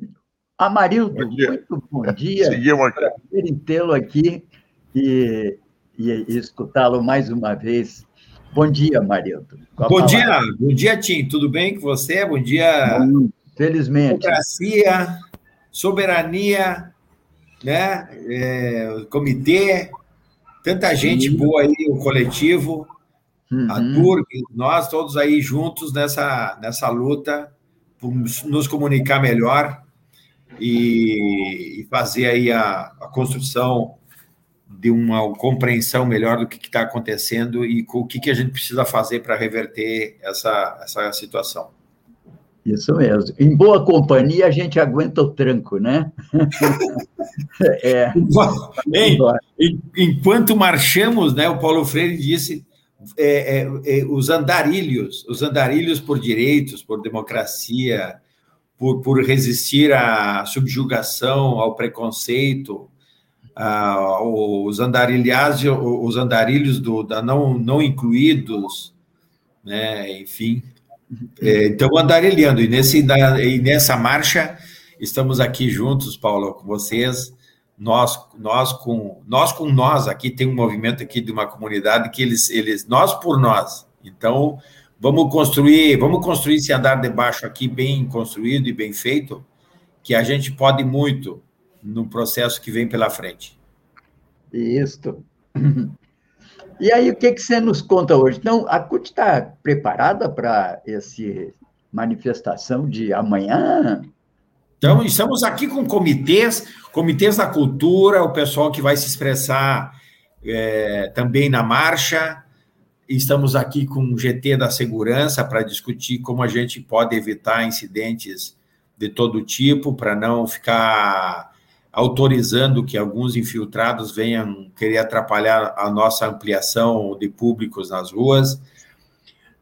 Amarildo, bom muito bom dia. Seguimos aqui. Prazer em tê-lo aqui e, e, e escutá-lo mais uma vez. Bom dia, Amarildo. Bom dia, bom dia, Tim. Tudo bem com você? Bom dia. Bom, felizmente. Democracia, soberania, né? É, comitê, tanta gente uhum. boa aí, o coletivo, uhum. a Turk, nós todos aí juntos nessa, nessa luta por nos comunicar melhor e, e fazer aí a, a, construção de uma compreensão melhor do que está acontecendo e o que, que a gente precisa fazer para reverter essa, essa situação. Isso mesmo. Em boa companhia, a gente aguenta o tranco, né? é. Ei, enquanto marchamos, né, o Paulo Freire disse é, é, é, os andarilhos, os andarilhos por direitos, por democracia, por, por resistir à subjugação, ao preconceito, a, os andarilhas, os andarilhos do, da não, não incluídos, né, enfim, é, então, andarilhando. E, nesse, e nessa marcha, estamos aqui juntos, Paulo, com vocês. Nós, nós com nós com nós aqui tem um movimento aqui de uma comunidade que eles eles nós por nós. Então, vamos construir, vamos construir esse andar de baixo aqui bem construído e bem feito, que a gente pode muito no processo que vem pela frente. Isso. E aí, o que, que você nos conta hoje? Então, a CUT está preparada para essa manifestação de amanhã? Então, estamos aqui com comitês, comitês da cultura, o pessoal que vai se expressar é, também na marcha. Estamos aqui com o GT da Segurança para discutir como a gente pode evitar incidentes de todo tipo, para não ficar autorizando que alguns infiltrados venham querer atrapalhar a nossa ampliação de públicos nas ruas.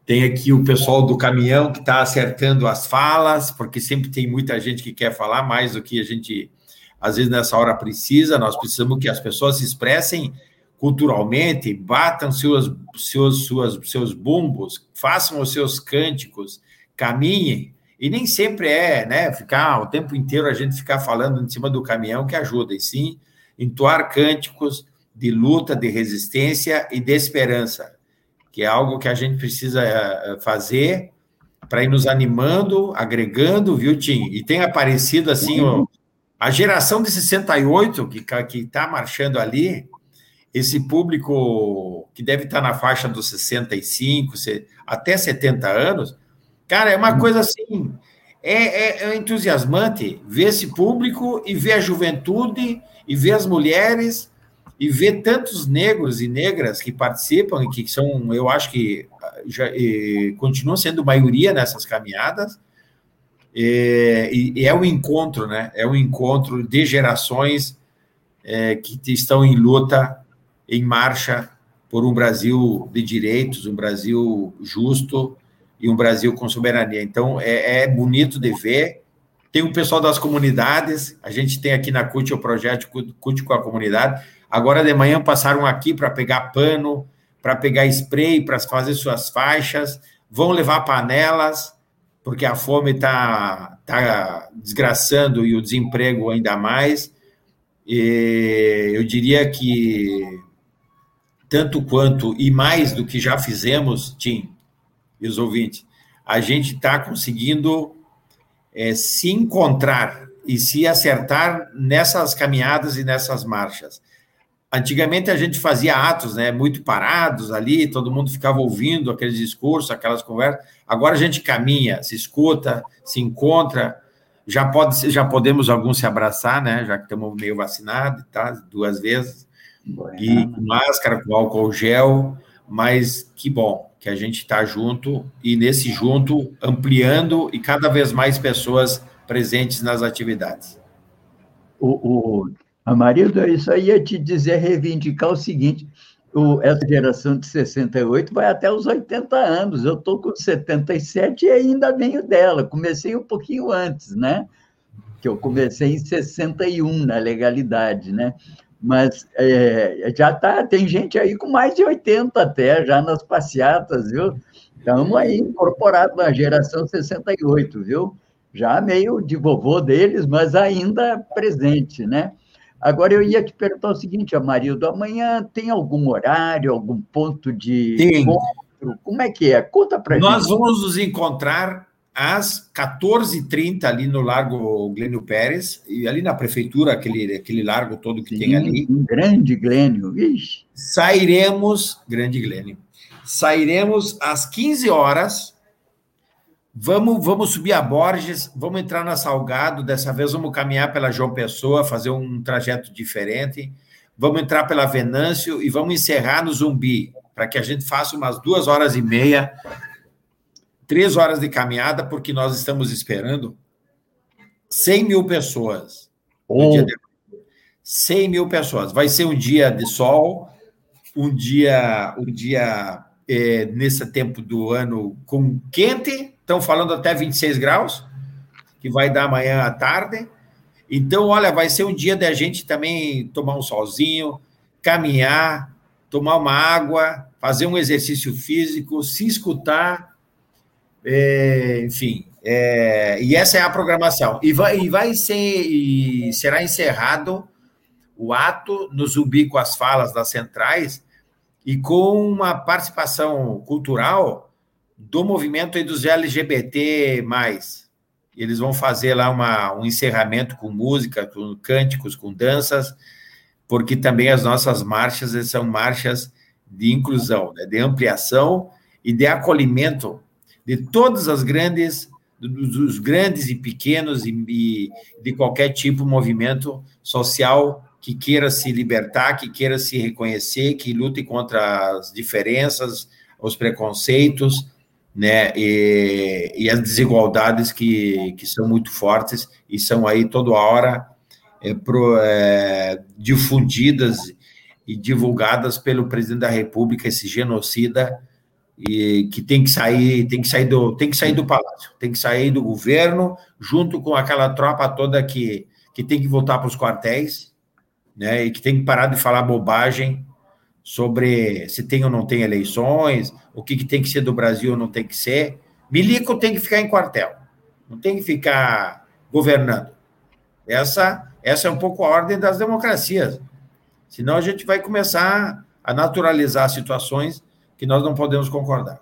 Tem aqui o pessoal do caminhão que está acertando as falas, porque sempre tem muita gente que quer falar mais do que a gente, às vezes, nessa hora precisa. Nós precisamos que as pessoas se expressem culturalmente, batam seus, seus, suas, seus bumbos, façam os seus cânticos, caminhem, e nem sempre é, né, ficar o tempo inteiro a gente ficar falando em cima do caminhão que ajuda, e sim entoar cânticos de luta, de resistência e de esperança, que é algo que a gente precisa eh, fazer para ir nos animando, agregando, viu, Tim? E tem aparecido assim, a geração de 68 que está marchando ali, esse público que deve estar na faixa dos 65, até 70 anos, Cara, é uma uhum. coisa assim, é, é, é entusiasmante ver esse público e ver a juventude e ver as mulheres e ver tantos negros e negras que participam e que são, eu acho que já e, continuam sendo maioria nessas caminhadas. E, e, é um encontro, né? É um encontro de gerações é, que estão em luta, em marcha por um Brasil de direitos, um Brasil justo, e um Brasil com soberania. Então, é, é bonito de ver. Tem o pessoal das comunidades, a gente tem aqui na CUT o projeto CUT com a comunidade. Agora de manhã passaram aqui para pegar pano, para pegar spray, para fazer suas faixas, vão levar panelas, porque a fome está tá desgraçando e o desemprego ainda mais. E eu diria que tanto quanto e mais do que já fizemos, Tim, e os ouvintes, a gente está conseguindo é, se encontrar e se acertar nessas caminhadas e nessas marchas. Antigamente a gente fazia atos, né, muito parados ali, todo mundo ficava ouvindo aqueles discursos, aquelas conversas. Agora a gente caminha, se escuta, se encontra. Já pode, já podemos alguns se abraçar, né, já que estamos meio vacinados, tá, duas vezes. E com máscara, com álcool gel, mas que bom que a gente está junto e nesse junto ampliando e cada vez mais pessoas presentes nas atividades. o, o Amarildo, isso aí ia te dizer, reivindicar o seguinte: o, essa geração de 68 vai até os 80 anos. Eu estou com 77 e ainda venho dela. Comecei um pouquinho antes, né? Que eu comecei em 61 na legalidade, né? Mas é, já tá, tem gente aí com mais de 80 até, já nas passeatas, viu? Estamos aí incorporados na geração 68, viu? Já meio de vovô deles, mas ainda presente, né? Agora, eu ia te perguntar o seguinte, Amarildo, amanhã tem algum horário, algum ponto de tem. encontro? Como é que é? Conta para gente. Nós vamos nos encontrar às 14h30 ali no Largo Glênio Pérez, e ali na prefeitura, aquele, aquele largo todo que Sim, tem ali. Um grande Glênio. Sairemos, grande Glênio, sairemos às 15 horas Vamos, vamos subir a Borges, vamos entrar na Salgado. Dessa vez vamos caminhar pela João Pessoa, fazer um trajeto diferente. Vamos entrar pela Venâncio e vamos encerrar no Zumbi, para que a gente faça umas duas horas e meia, três horas de caminhada, porque nós estamos esperando 100 mil pessoas. Oh. De... 100 mil pessoas. Vai ser um dia de sol, um dia, um dia é, nesse tempo do ano com quente estão falando até 26 graus, que vai dar amanhã à tarde. Então, olha, vai ser um dia da gente também tomar um solzinho, caminhar, tomar uma água, fazer um exercício físico, se escutar, é, enfim. É, e essa é a programação. E vai, e vai ser, e será encerrado o ato no Zumbi com as falas das centrais e com uma participação cultural do movimento aí dos LGBT+. Eles vão fazer lá uma, um encerramento com música, com cânticos, com danças, porque também as nossas marchas são marchas de inclusão, né, de ampliação e de acolhimento de todas as grandes, dos grandes e pequenos e, e de qualquer tipo movimento social que queira se libertar, que queira se reconhecer, que lute contra as diferenças, os preconceitos, né, e, e, as desigualdades que, que são muito fortes e são aí toda hora é, pro, é, difundidas e divulgadas pelo presidente da República, esse genocida, e que tem que sair, tem que sair do, tem que sair do palácio, tem que sair do governo, junto com aquela tropa toda que, que tem que voltar para os quartéis, né, e que tem que parar de falar bobagem sobre se tem ou não tem eleições, o que, que tem que ser do Brasil ou não tem que ser. Milico tem que ficar em quartel, não tem que ficar governando. Essa, essa é um pouco a ordem das democracias. Senão a gente vai começar a naturalizar situações que nós não podemos concordar.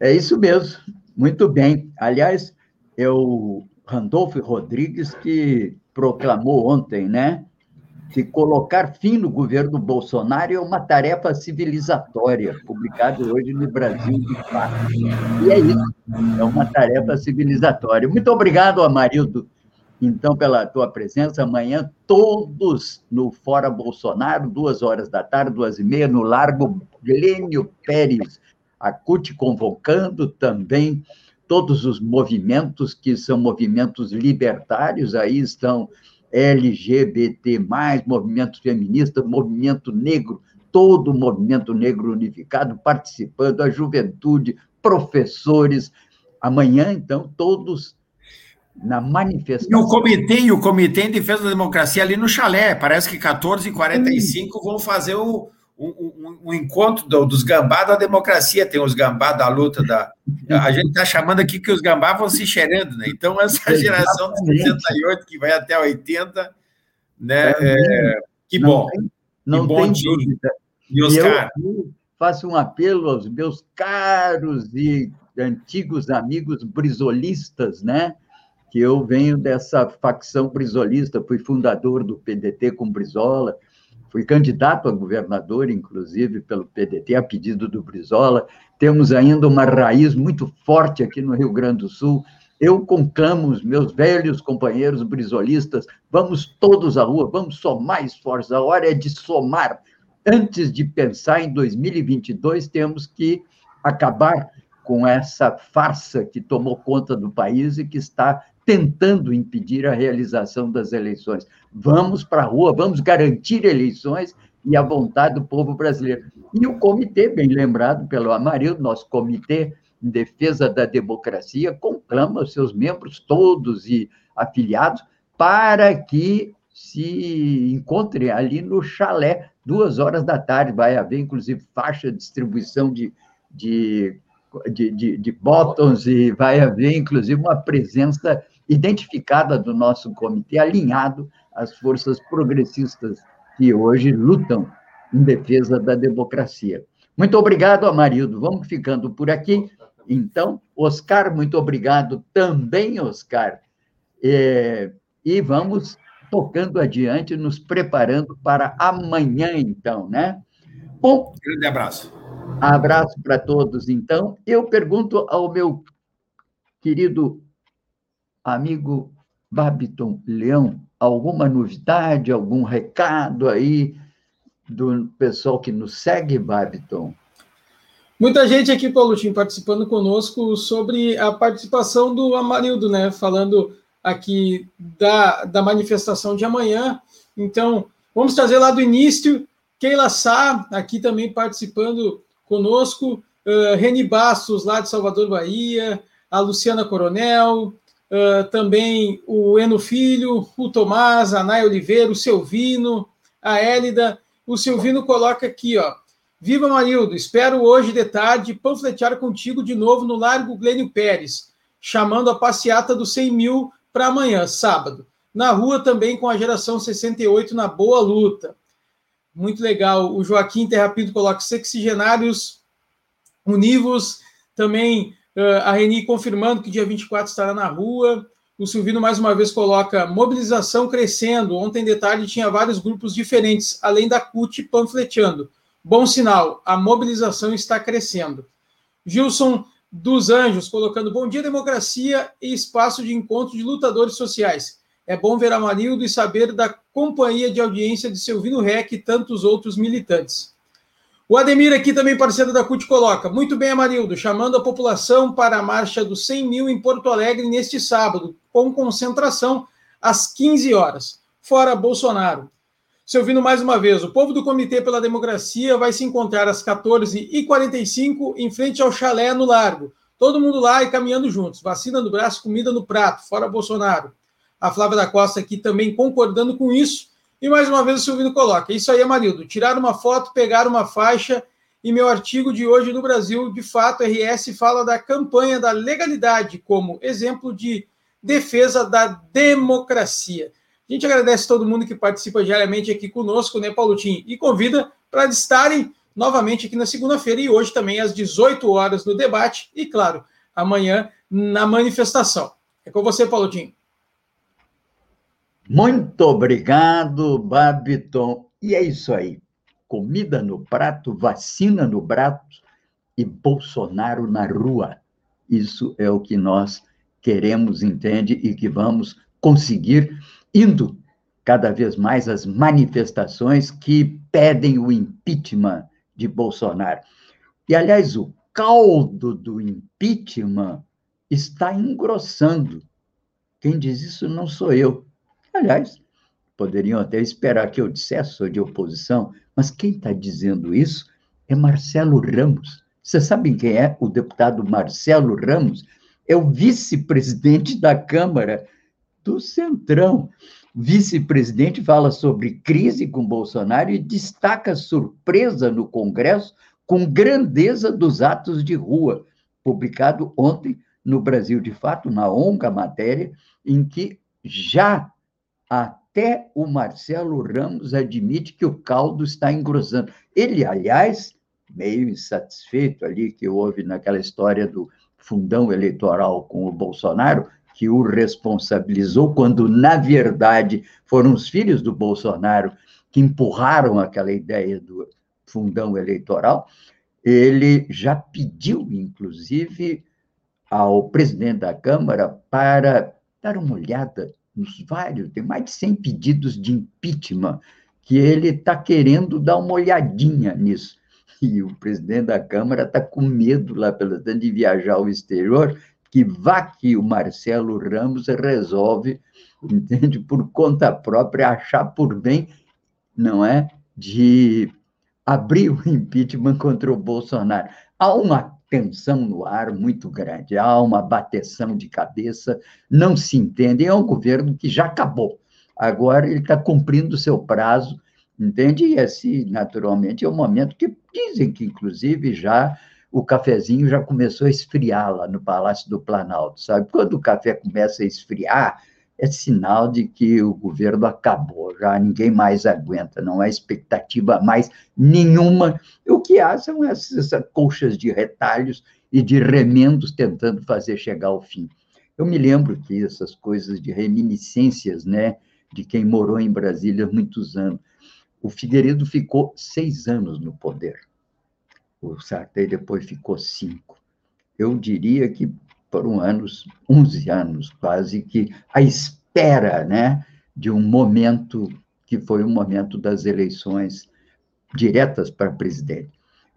É isso mesmo, muito bem. Aliás, é o Randolfo Rodrigues que proclamou ontem, né? que colocar fim no governo Bolsonaro é uma tarefa civilizatória, publicado hoje no Brasil de Fato. E é isso, é uma tarefa civilizatória. Muito obrigado, Amarildo, então, pela tua presença. Amanhã, todos no Fora Bolsonaro, duas horas da tarde, duas e meia, no Largo Glênio Pérez. A CUT convocando também todos os movimentos que são movimentos libertários, aí estão LGBT, movimento feminista, movimento negro, todo o movimento negro unificado participando, a juventude, professores. Amanhã, então, todos na manifestação. E o comitê, o comitê em defesa da democracia ali no chalé, parece que 14h45 vão fazer o, um, um, um, encontro do, dos gambá da democracia, tem os gambá da luta da. A gente está chamando aqui que os gambá vão se cheirando, né? Então, essa geração de 68 que vai até 80, né? É, que bom. Não tem, não que bom tem dúvida. E Oscar? Eu faço um apelo aos meus caros e antigos amigos brisolistas, né? Que eu venho dessa facção brisolista, fui fundador do PDT com Brizola Fui candidato a governador, inclusive, pelo PDT, a pedido do Brizola. Temos ainda uma raiz muito forte aqui no Rio Grande do Sul. Eu conclamo os meus velhos companheiros brizolistas, vamos todos à rua, vamos somar esforços. A hora é de somar. Antes de pensar em 2022, temos que acabar com essa farsa que tomou conta do país e que está tentando impedir a realização das eleições. Vamos para a rua, vamos garantir eleições e a vontade do povo brasileiro. E o comitê, bem lembrado pelo Amarildo, nosso comitê em defesa da democracia, conclama os seus membros todos e afiliados para que se encontrem ali no chalé, duas horas da tarde. Vai haver, inclusive, faixa de distribuição de, de, de, de, de botões e vai haver, inclusive, uma presença identificada do nosso comitê, alinhado às forças progressistas que hoje lutam em defesa da democracia. Muito obrigado, Amarildo. Vamos ficando por aqui. Então, Oscar, muito obrigado também, Oscar. É, e vamos tocando adiante, nos preparando para amanhã, então, né? Bom. Grande abraço. Abraço para todos, então. Eu pergunto ao meu querido amigo Babiton Leão, alguma novidade, algum recado aí do pessoal que nos segue, Babiton? Muita gente aqui, Paulotinho, participando conosco sobre a participação do Amarildo, né? Falando aqui da, da manifestação de amanhã. Então, vamos trazer lá do início. Keila Sá, aqui também participando conosco. Uh, Reni Bastos, lá de Salvador, Bahia. A Luciana Coronel. Uh, também o Eno Filho, o Tomás, a Nay Oliveira, o Silvino, a Hélida. O Silvino coloca aqui, ó. Viva Marildo, espero hoje de tarde panfletear contigo de novo no Largo Glênio Pérez, chamando a passeata dos 100 mil para amanhã, sábado. Na rua também com a geração 68 na boa luta. Muito legal. O Joaquim Terrapinto coloca sexigenários univos. Também a Reni confirmando que dia 24 estará na rua. O Silvino mais uma vez coloca mobilização crescendo. Ontem de tarde tinha vários grupos diferentes, além da CUT panfleteando. Bom sinal, a mobilização está crescendo. Gilson dos Anjos colocando bom dia, democracia e espaço de encontro de lutadores sociais. É bom ver Amarildo e saber da companhia de audiência de Silvino Rec e tantos outros militantes. O Ademir, aqui também parceiro da CUT, coloca: Muito bem, Amarildo, chamando a população para a marcha dos 100 mil em Porto Alegre neste sábado, com concentração às 15 horas. Fora Bolsonaro. Se ouvindo mais uma vez, o povo do Comitê pela Democracia vai se encontrar às 14h45 em frente ao chalé no Largo. Todo mundo lá e caminhando juntos. Vacina no braço, comida no prato, fora Bolsonaro. A Flávia da Costa aqui também concordando com isso. E mais uma vez o Silvino coloca: Isso aí, Amarildo. Tirar uma foto, pegar uma faixa. E meu artigo de hoje no Brasil, de fato, RS fala da campanha da legalidade como exemplo de defesa da democracia. A gente agradece todo mundo que participa diariamente aqui conosco, né, Paulo Tim? E convida para estarem novamente aqui na segunda-feira e hoje também às 18 horas no debate e, claro, amanhã na manifestação. É com você, Paulo Tim. Muito obrigado, Babiton. E é isso aí. Comida no prato, vacina no braço e Bolsonaro na rua. Isso é o que nós queremos, entende? E que vamos conseguir indo cada vez mais às manifestações que pedem o impeachment de Bolsonaro. E, aliás, o caldo do impeachment está engrossando. Quem diz isso não sou eu. Aliás, poderiam até esperar que eu dissesse, sou de oposição, mas quem está dizendo isso é Marcelo Ramos. Vocês sabem quem é o deputado Marcelo Ramos? É o vice-presidente da Câmara do Centrão. Vice-presidente fala sobre crise com Bolsonaro e destaca surpresa no Congresso com grandeza dos atos de rua, publicado ontem no Brasil de Fato, na ONGA matéria, em que já até o Marcelo Ramos admite que o caldo está engrossando. Ele, aliás, meio insatisfeito ali que houve naquela história do fundão eleitoral com o Bolsonaro, que o responsabilizou, quando, na verdade, foram os filhos do Bolsonaro que empurraram aquela ideia do fundão eleitoral, ele já pediu, inclusive, ao presidente da Câmara para dar uma olhada nos vários, tem mais de 100 pedidos de impeachment, que ele está querendo dar uma olhadinha nisso. E o presidente da Câmara está com medo lá tanto de viajar ao exterior, que vá que o Marcelo Ramos resolve, entende, por conta própria, achar por bem, não é, de abrir o impeachment contra o Bolsonaro. Há uma tensão no ar muito grande, há uma bateção de cabeça, não se entende. É um governo que já acabou. Agora ele está cumprindo o seu prazo, entende? E esse, naturalmente, é o momento que dizem que, inclusive, já o cafezinho já começou a esfriar lá no Palácio do Planalto, sabe? Quando o café começa a esfriar, é sinal de que o governo acabou, já ninguém mais aguenta, não há expectativa mais nenhuma. O que há são essas, colchas de retalhos e de remendos tentando fazer chegar ao fim. Eu me lembro que essas coisas de reminiscências, né, de quem morou em Brasília muitos anos. O Figueiredo ficou seis anos no poder. O Sartei depois ficou cinco. Eu diria que foram anos, 11 anos quase, que a espera né, de um momento que foi o momento das eleições diretas para presidente.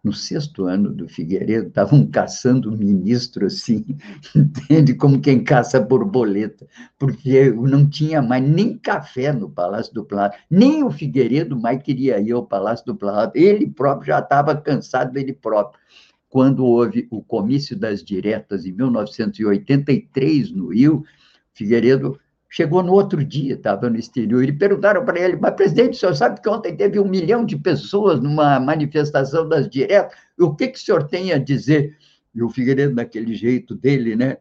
No sexto ano do Figueiredo, estavam caçando o ministro assim, entende? Como quem caça borboleta, porque não tinha mais nem café no Palácio do Planalto, nem o Figueiredo mais queria ir ao Palácio do Planalto, ele próprio já estava cansado dele próprio quando houve o comício das diretas em 1983 no Rio, Figueiredo chegou no outro dia, estava no exterior, e perguntaram para ele, mas presidente, o senhor sabe que ontem teve um milhão de pessoas numa manifestação das diretas, o que, que o senhor tem a dizer? E o Figueiredo, daquele jeito dele, né?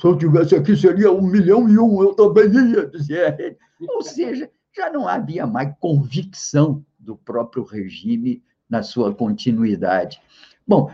Se eu tivesse aqui, seria um milhão e um, eu também ia, dizia. Ou seja, já não havia mais convicção do próprio regime na sua continuidade. Bom,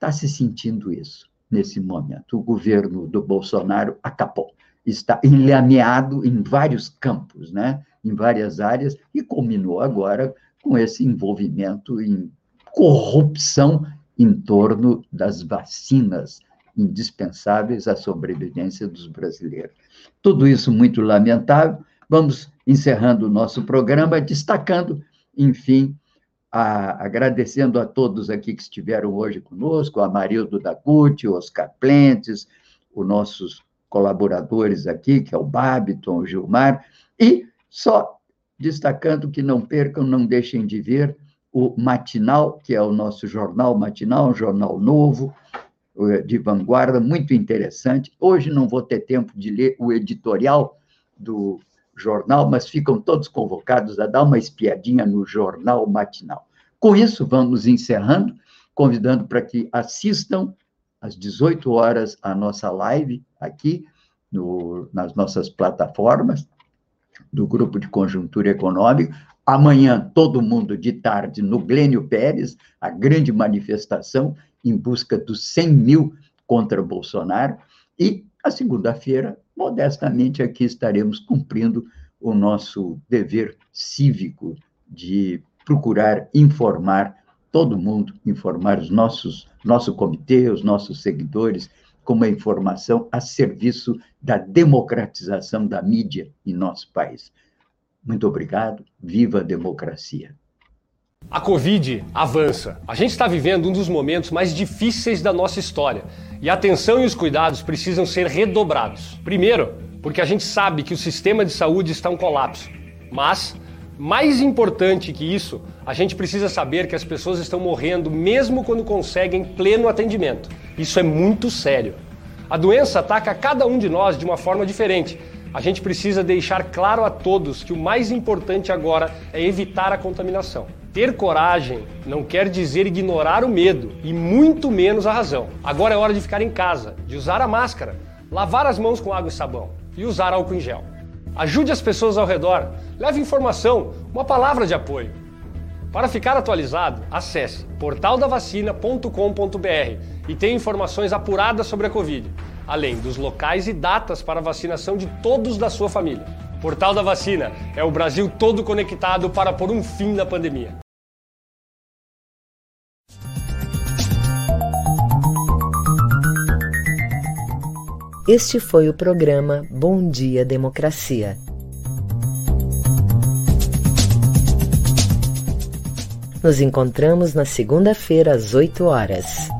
está se sentindo isso nesse momento. O governo do Bolsonaro acabou, está enlameado em vários campos, né? em várias áreas, e culminou agora com esse envolvimento em corrupção em torno das vacinas indispensáveis à sobrevivência dos brasileiros. Tudo isso muito lamentável. Vamos encerrando o nosso programa, destacando, enfim, a, agradecendo a todos aqui que estiveram hoje conosco, a Marildo da CUT, o Oscar Plentes, os nossos colaboradores aqui, que é o Babiton, o Gilmar, e só destacando que não percam, não deixem de ver o Matinal, que é o nosso jornal matinal, um jornal novo, de vanguarda, muito interessante. Hoje não vou ter tempo de ler o editorial do jornal, mas ficam todos convocados a dar uma espiadinha no jornal matinal. Com isso, vamos encerrando, convidando para que assistam às 18 horas a nossa live aqui no, nas nossas plataformas do Grupo de Conjuntura Econômica. Amanhã, todo mundo de tarde no Glênio Pérez, a grande manifestação em busca dos 100 mil contra Bolsonaro. E a segunda-feira, modestamente, aqui estaremos cumprindo o nosso dever cívico de procurar informar todo mundo, informar os nossos, nosso comitê, os nossos seguidores, com uma informação a serviço da democratização da mídia em nosso país. Muito obrigado. Viva a democracia. A Covid avança. A gente está vivendo um dos momentos mais difíceis da nossa história e a atenção e os cuidados precisam ser redobrados. Primeiro, porque a gente sabe que o sistema de saúde está em colapso. Mas, mais importante que isso, a gente precisa saber que as pessoas estão morrendo mesmo quando conseguem pleno atendimento. Isso é muito sério. A doença ataca cada um de nós de uma forma diferente. A gente precisa deixar claro a todos que o mais importante agora é evitar a contaminação. Ter coragem não quer dizer ignorar o medo e muito menos a razão. Agora é hora de ficar em casa, de usar a máscara, lavar as mãos com água e sabão e usar álcool em gel. Ajude as pessoas ao redor, leve informação, uma palavra de apoio. Para ficar atualizado, acesse portaldavacina.com.br e tenha informações apuradas sobre a Covid, além dos locais e datas para vacinação de todos da sua família. Portal da Vacina é o Brasil todo conectado para pôr um fim na pandemia. Este foi o programa Bom Dia Democracia. Nos encontramos na segunda-feira às 8 horas.